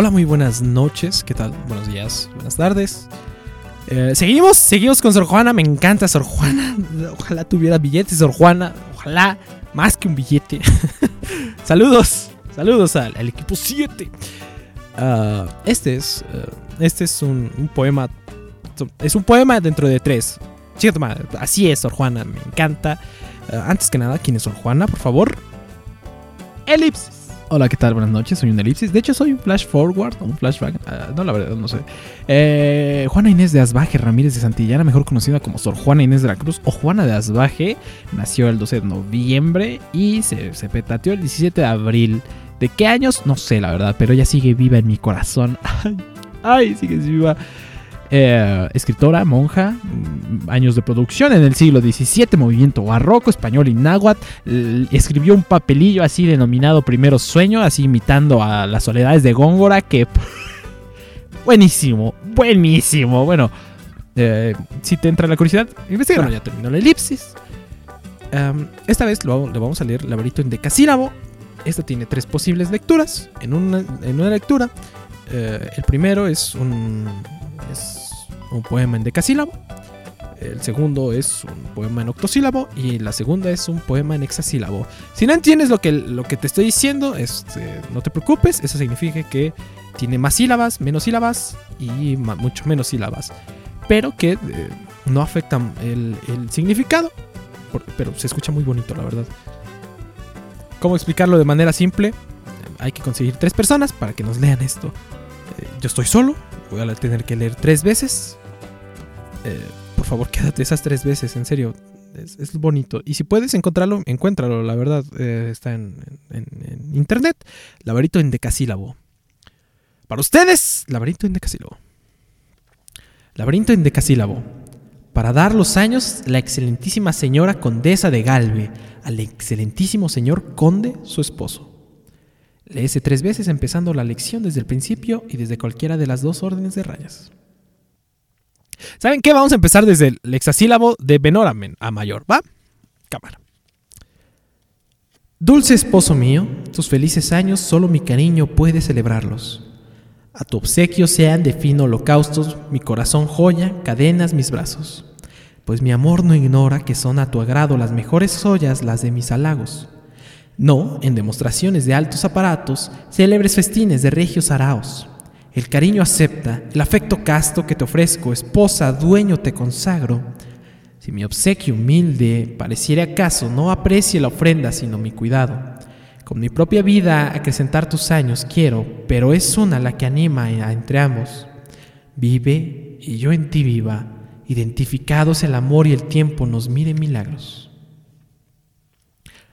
Hola, muy buenas noches. ¿Qué tal? Buenos días, buenas tardes. Eh, seguimos, seguimos con Sor Juana. Me encanta Sor Juana. Ojalá tuviera billetes, Sor Juana. Ojalá más que un billete. saludos, saludos al, equipo 7. Ah, este es, eh, este es un, poema. Es un poema dentro de tres. así es, Sor Juana. Me encanta. Eh, antes que nada, ¿quién es Sor Juana? Por favor. Elipsis. Hola, ¿qué tal? Buenas noches, soy un elipsis. De hecho, soy un flash forward, un flashback. Ah, no, la verdad, no sé. Eh, Juana Inés de Asbaje Ramírez de Santillana, mejor conocida como Sor Juana Inés de la Cruz o Juana de Asbaje, nació el 12 de noviembre y se, se petateó el 17 de abril. ¿De qué años? No sé, la verdad, pero ella sigue viva en mi corazón. Ay sigue viva. Eh, escritora, monja, mm, años de producción en el siglo XVII, movimiento barroco, español y náhuatl. Escribió un papelillo así denominado Primero Sueño, así imitando a las soledades de Góngora, que... buenísimo, buenísimo. Bueno, eh, si te entra la curiosidad, investiga. Ya terminó la elipsis. Esta vez lo, vamos a leer Laberinto en decasílabo. Esta tiene tres posibles lecturas. En una, en una lectura, eh, el primero es un, es un poema en decasílabo. El segundo es un poema en octosílabo y la segunda es un poema en hexasílabo. Si no entiendes lo que, lo que te estoy diciendo, este, no te preocupes, eso significa que tiene más sílabas, menos sílabas y mucho menos sílabas, pero que eh, no afectan el, significado, pero se escucha muy bonito, la verdad. ¿Cómo explicarlo de manera simple? Hay que conseguir tres personas para que nos lean esto. Eh, yo estoy solo, voy a tener que leer tres veces. Eh, por favor, quédate esas tres veces, en serio. Es, bonito. Y si puedes encontrarlo, encuéntralo, la verdad. Eh, está en, internet. Laberinto en decasílabo. Para ustedes, laberinto en decasílabo. Laberinto en decasílabo. Para dar los años, la excelentísima señora condesa de Galve al excelentísimo señor conde, su esposo. Léese tres veces empezando la lección desde el principio y desde cualquiera de las dos órdenes de rayas. ¿Saben qué? Vamos a empezar desde el hexasílabo de menor a, mayor, ¿va? Cámara. Dulce esposo mío, tus felices años solo mi cariño puede celebrarlos. A tu obsequio sean de fino holocaustos mi corazón joya, cadenas mis brazos. Pues mi amor no ignora que son a tu agrado las mejores joyas las de mis halagos no en demostraciones de altos aparatos, célebres festines de regios araos. El cariño acepta, el afecto casto que te ofrezco, esposa, dueño te consagro. Si mi obsequio humilde pareciera acaso no aprecie la ofrenda sino mi cuidado. Con mi propia vida acrecentar tus años quiero, pero es una la que anima a entre ambos. Vive y yo en ti viva, identificados el amor y el tiempo nos mire milagros.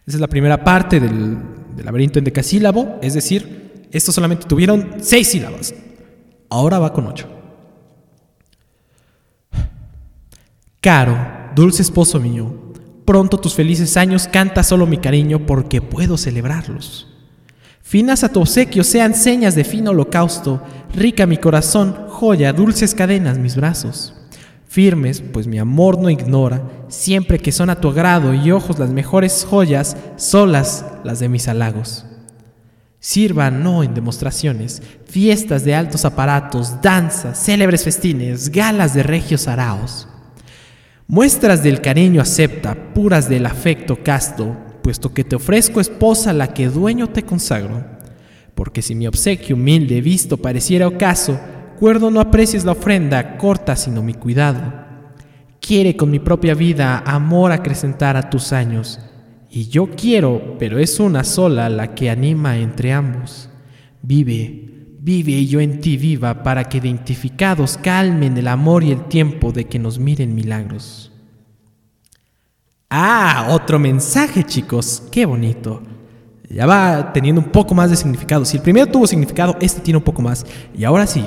Esa es la primera parte del, laberinto en decasílabo, es decir, estos solamente tuvieron seis sílabas. Ahora va con ocho. Caro, dulce esposo mío, pronto tus felices años canta solo mi cariño porque puedo celebrarlos. Finas a tu obsequio sean señas de fino holocausto, rica mi corazón, joya, dulces cadenas mis brazos firmes, pues mi amor no ignora, siempre que son a tu agrado y ojos las mejores joyas, solas las de mis halagos. Sirva no en demostraciones, fiestas de altos aparatos, danzas, célebres festines, galas de regios araos. Muestras del cariño acepta, puras del afecto casto, puesto que te ofrezco esposa la que dueño te consagro. Porque si mi obsequio humilde visto pareciera ocaso, Cuerdo no aprecies la ofrenda corta, sino mi cuidado. Quiere con mi propia vida amor acrecentar a tus años. Y yo quiero, pero es una sola la que anima entre ambos. Vive, vive y yo en ti viva para que identificados calmen el amor y el tiempo de que nos miren milagros. Ah, otro mensaje chicos, qué bonito. Ya va teniendo un poco más de significado. Si el primero tuvo significado, este tiene un poco más. Y ahora sí,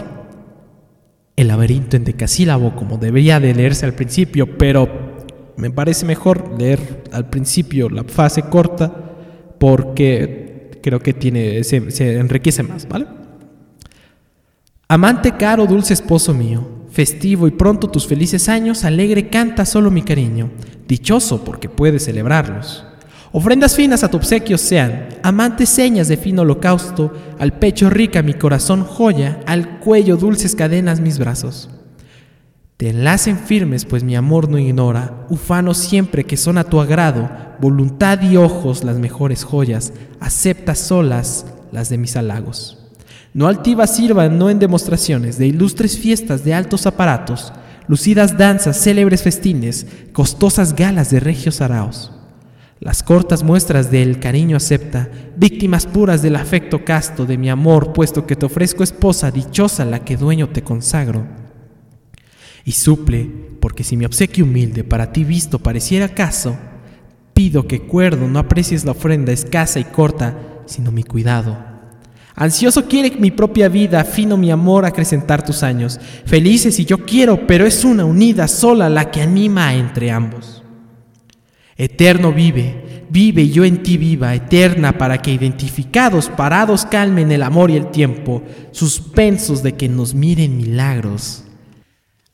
el laberinto en decasílabo como debería de leerse al principio, pero me parece mejor leer al principio la fase corta porque creo que tiene, se, se enriquece más, ¿vale? Amante caro, dulce esposo mío, festivo y pronto tus felices años, alegre canta solo mi cariño, dichoso porque puedes celebrarlos. Ofrendas finas a tu obsequio sean, amantes señas de fino holocausto, al pecho rica mi corazón joya, al cuello dulces cadenas mis brazos. Te enlacen firmes, pues mi amor no ignora, ufano siempre que son a tu agrado, voluntad y ojos las mejores joyas, acepta solas las de mis halagos. No altivas sirvan, no en demostraciones de ilustres fiestas de altos aparatos, lucidas danzas, célebres festines, costosas galas de regios araos. Las cortas muestras del cariño acepta, víctimas puras del afecto casto de mi amor, puesto que te ofrezco esposa dichosa la que dueño te consagro. Y suple, porque si mi obsequio humilde para ti visto pareciera caso, pido que cuerdo no aprecies la ofrenda escasa y corta, sino mi cuidado. Ansioso quiere mi propia vida, fino mi amor acrecentar tus años. Felices y yo quiero, pero es una unida sola la que anima entre ambos. Eterno vive, vive yo en ti viva, eterna, para que identificados, parados, calmen el amor y el tiempo, suspensos de que nos miren milagros.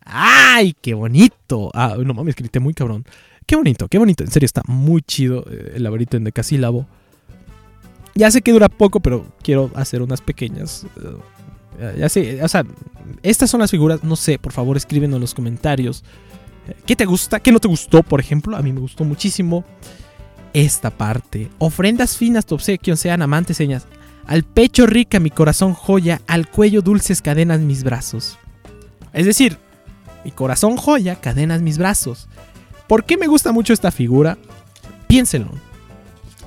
¡Ay, qué bonito! Ah, no mames, grité muy cabrón. Qué bonito, qué bonito. En serio, está muy chido eh, el laberinto en decasílabo. Ya sé que dura poco, pero quiero hacer unas pequeñas. Eh, ya sé, o sea, estas son las figuras. No sé, por favor, escríbenlo en los comentarios. ¿Qué te gusta? ¿Qué no te gustó, por ejemplo? A mí me gustó muchísimo esta parte. Ofrendas finas tu obsequio, sean amantes señas. Al pecho rica mi corazón joya, al cuello dulces cadenas mis brazos. Es decir, mi corazón joya, cadenas mis brazos. ¿Por qué me gusta mucho esta figura? Piénsenlo.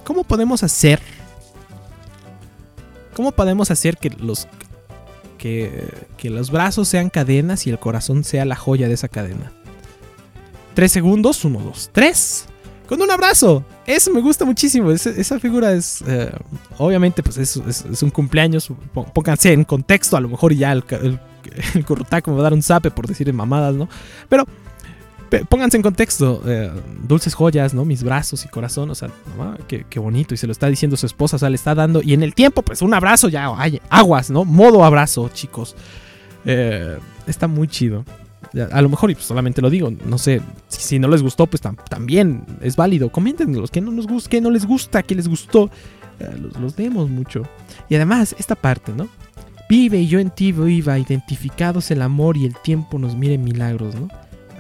¿Cómo podemos hacer? ¿Cómo podemos hacer que los que, que los brazos sean cadenas y el corazón sea la joya de esa cadena? Tres segundos, uno, dos, tres. Con un abrazo. Eso me gusta muchísimo. esa figura es. Eh, obviamente, pues es, un cumpleaños. Pónganse en contexto. A lo mejor ya el, el, me va a dar un zape por decir mamadas, ¿no? Pero. Pónganse en contexto, eh, dulces joyas, ¿no? Mis brazos y corazón, o sea, qué, qué, bonito. Y se lo está diciendo su esposa, o sea, le está dando. Y en el tiempo, pues un abrazo ya, aguas, ¿no? Modo abrazo, chicos. Eh, está muy chido. A lo mejor, y solamente lo digo, no sé, si, no les gustó, pues también es válido. Comenten los que no nos gusta, que no les gusta, que les gustó. Eh, los, los mucho. Y además, esta parte, ¿no? Vive yo en ti viva, identificados el amor y el tiempo nos mire milagros, ¿no?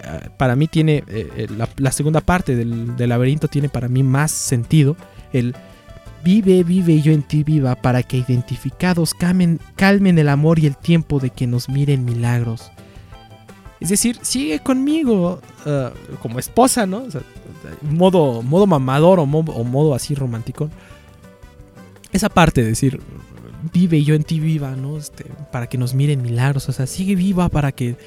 Eh, para mí tiene, eh, la, segunda parte del, laberinto tiene para mí más sentido. El vive, vive yo en ti viva, para que identificados calmen, calmen el amor y el tiempo de que nos miren milagros. Es decir, sigue conmigo uh, como esposa, ¿no? O sea, modo, modo mamador o, modo así romántico. Esa parte de decir, vive y yo en ti viva, ¿no? Este, para que nos miren milagros. O sea, sigue viva para que. Eh,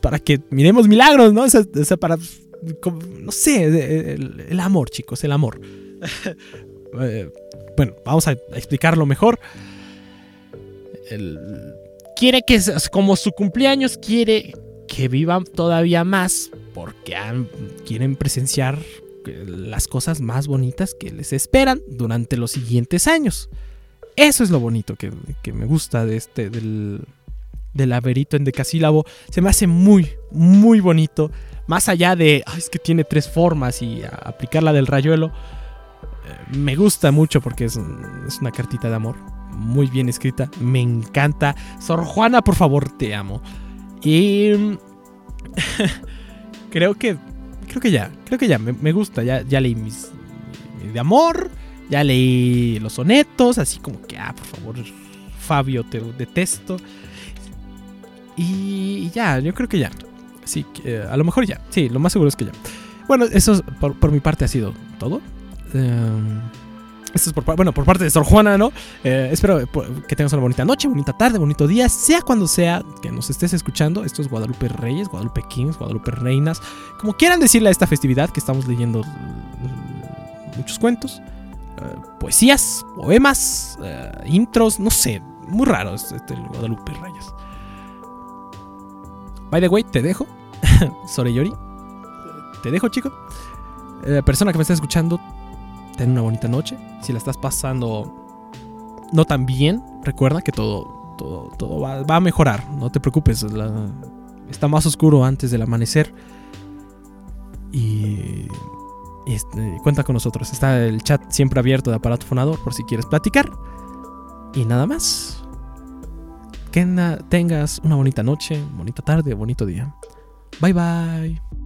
para que miremos milagros, ¿no? O sea, para. no sé, el, amor, chicos, el amor. Eh, bueno, vamos a explicarlo mejor. El quiere que, como su cumpleaños, quiere que vivan todavía más porque quieren presenciar eh, las cosas más bonitas que les esperan durante los siguientes años. Eso es lo bonito que, me gusta de este, del, del laberinto en decasílabo. Se me hace muy, muy bonito. Más allá de, es que tiene tres formas y aplicar la del rayuelo. Eh, me gusta mucho porque es una cartita de amor muy bien escrita, me encanta. Sor Juana, por favor, te amo. Y creo que creo que ya, creo que ya me, gusta, ya, ya leí mis, de amor, ya leí los sonetos, así como que ah, por favor, Fabio, te detesto. Y ya, yo creo que ya. Sí, a lo mejor ya. Sí, lo más seguro es que ya. Bueno, eso por, mi parte ha sido todo. Eh, esto es por, bueno, por parte de Sor Juana, ¿no? Eh, espero que tengas una bonita noche, bonita tarde, bonito día, sea cuando sea que nos estés escuchando. Esto es Guadalupe Reyes, Guadalupe Kings, Guadalupe Reinas. Como quieran decirle a esta festividad que estamos leyendo mm, muchos cuentos, eh, poesías, poemas, eh, intros, no sé. Muy raro este, Guadalupe Reyes. By the way, te dejo. Soreyori. Te dejo, chico. persona que me está escuchando, ten una bonita noche. Si la estás pasando no tan bien, recuerda que todo, todo, todo va, a mejorar. No te preocupes. está más oscuro antes del amanecer. Y, Este, cuenta con nosotros. Está el chat siempre abierto de aparato fonador por si quieres platicar. Y nada más. Que tengas una bonita noche, bonita tarde, bonito día. Bye bye.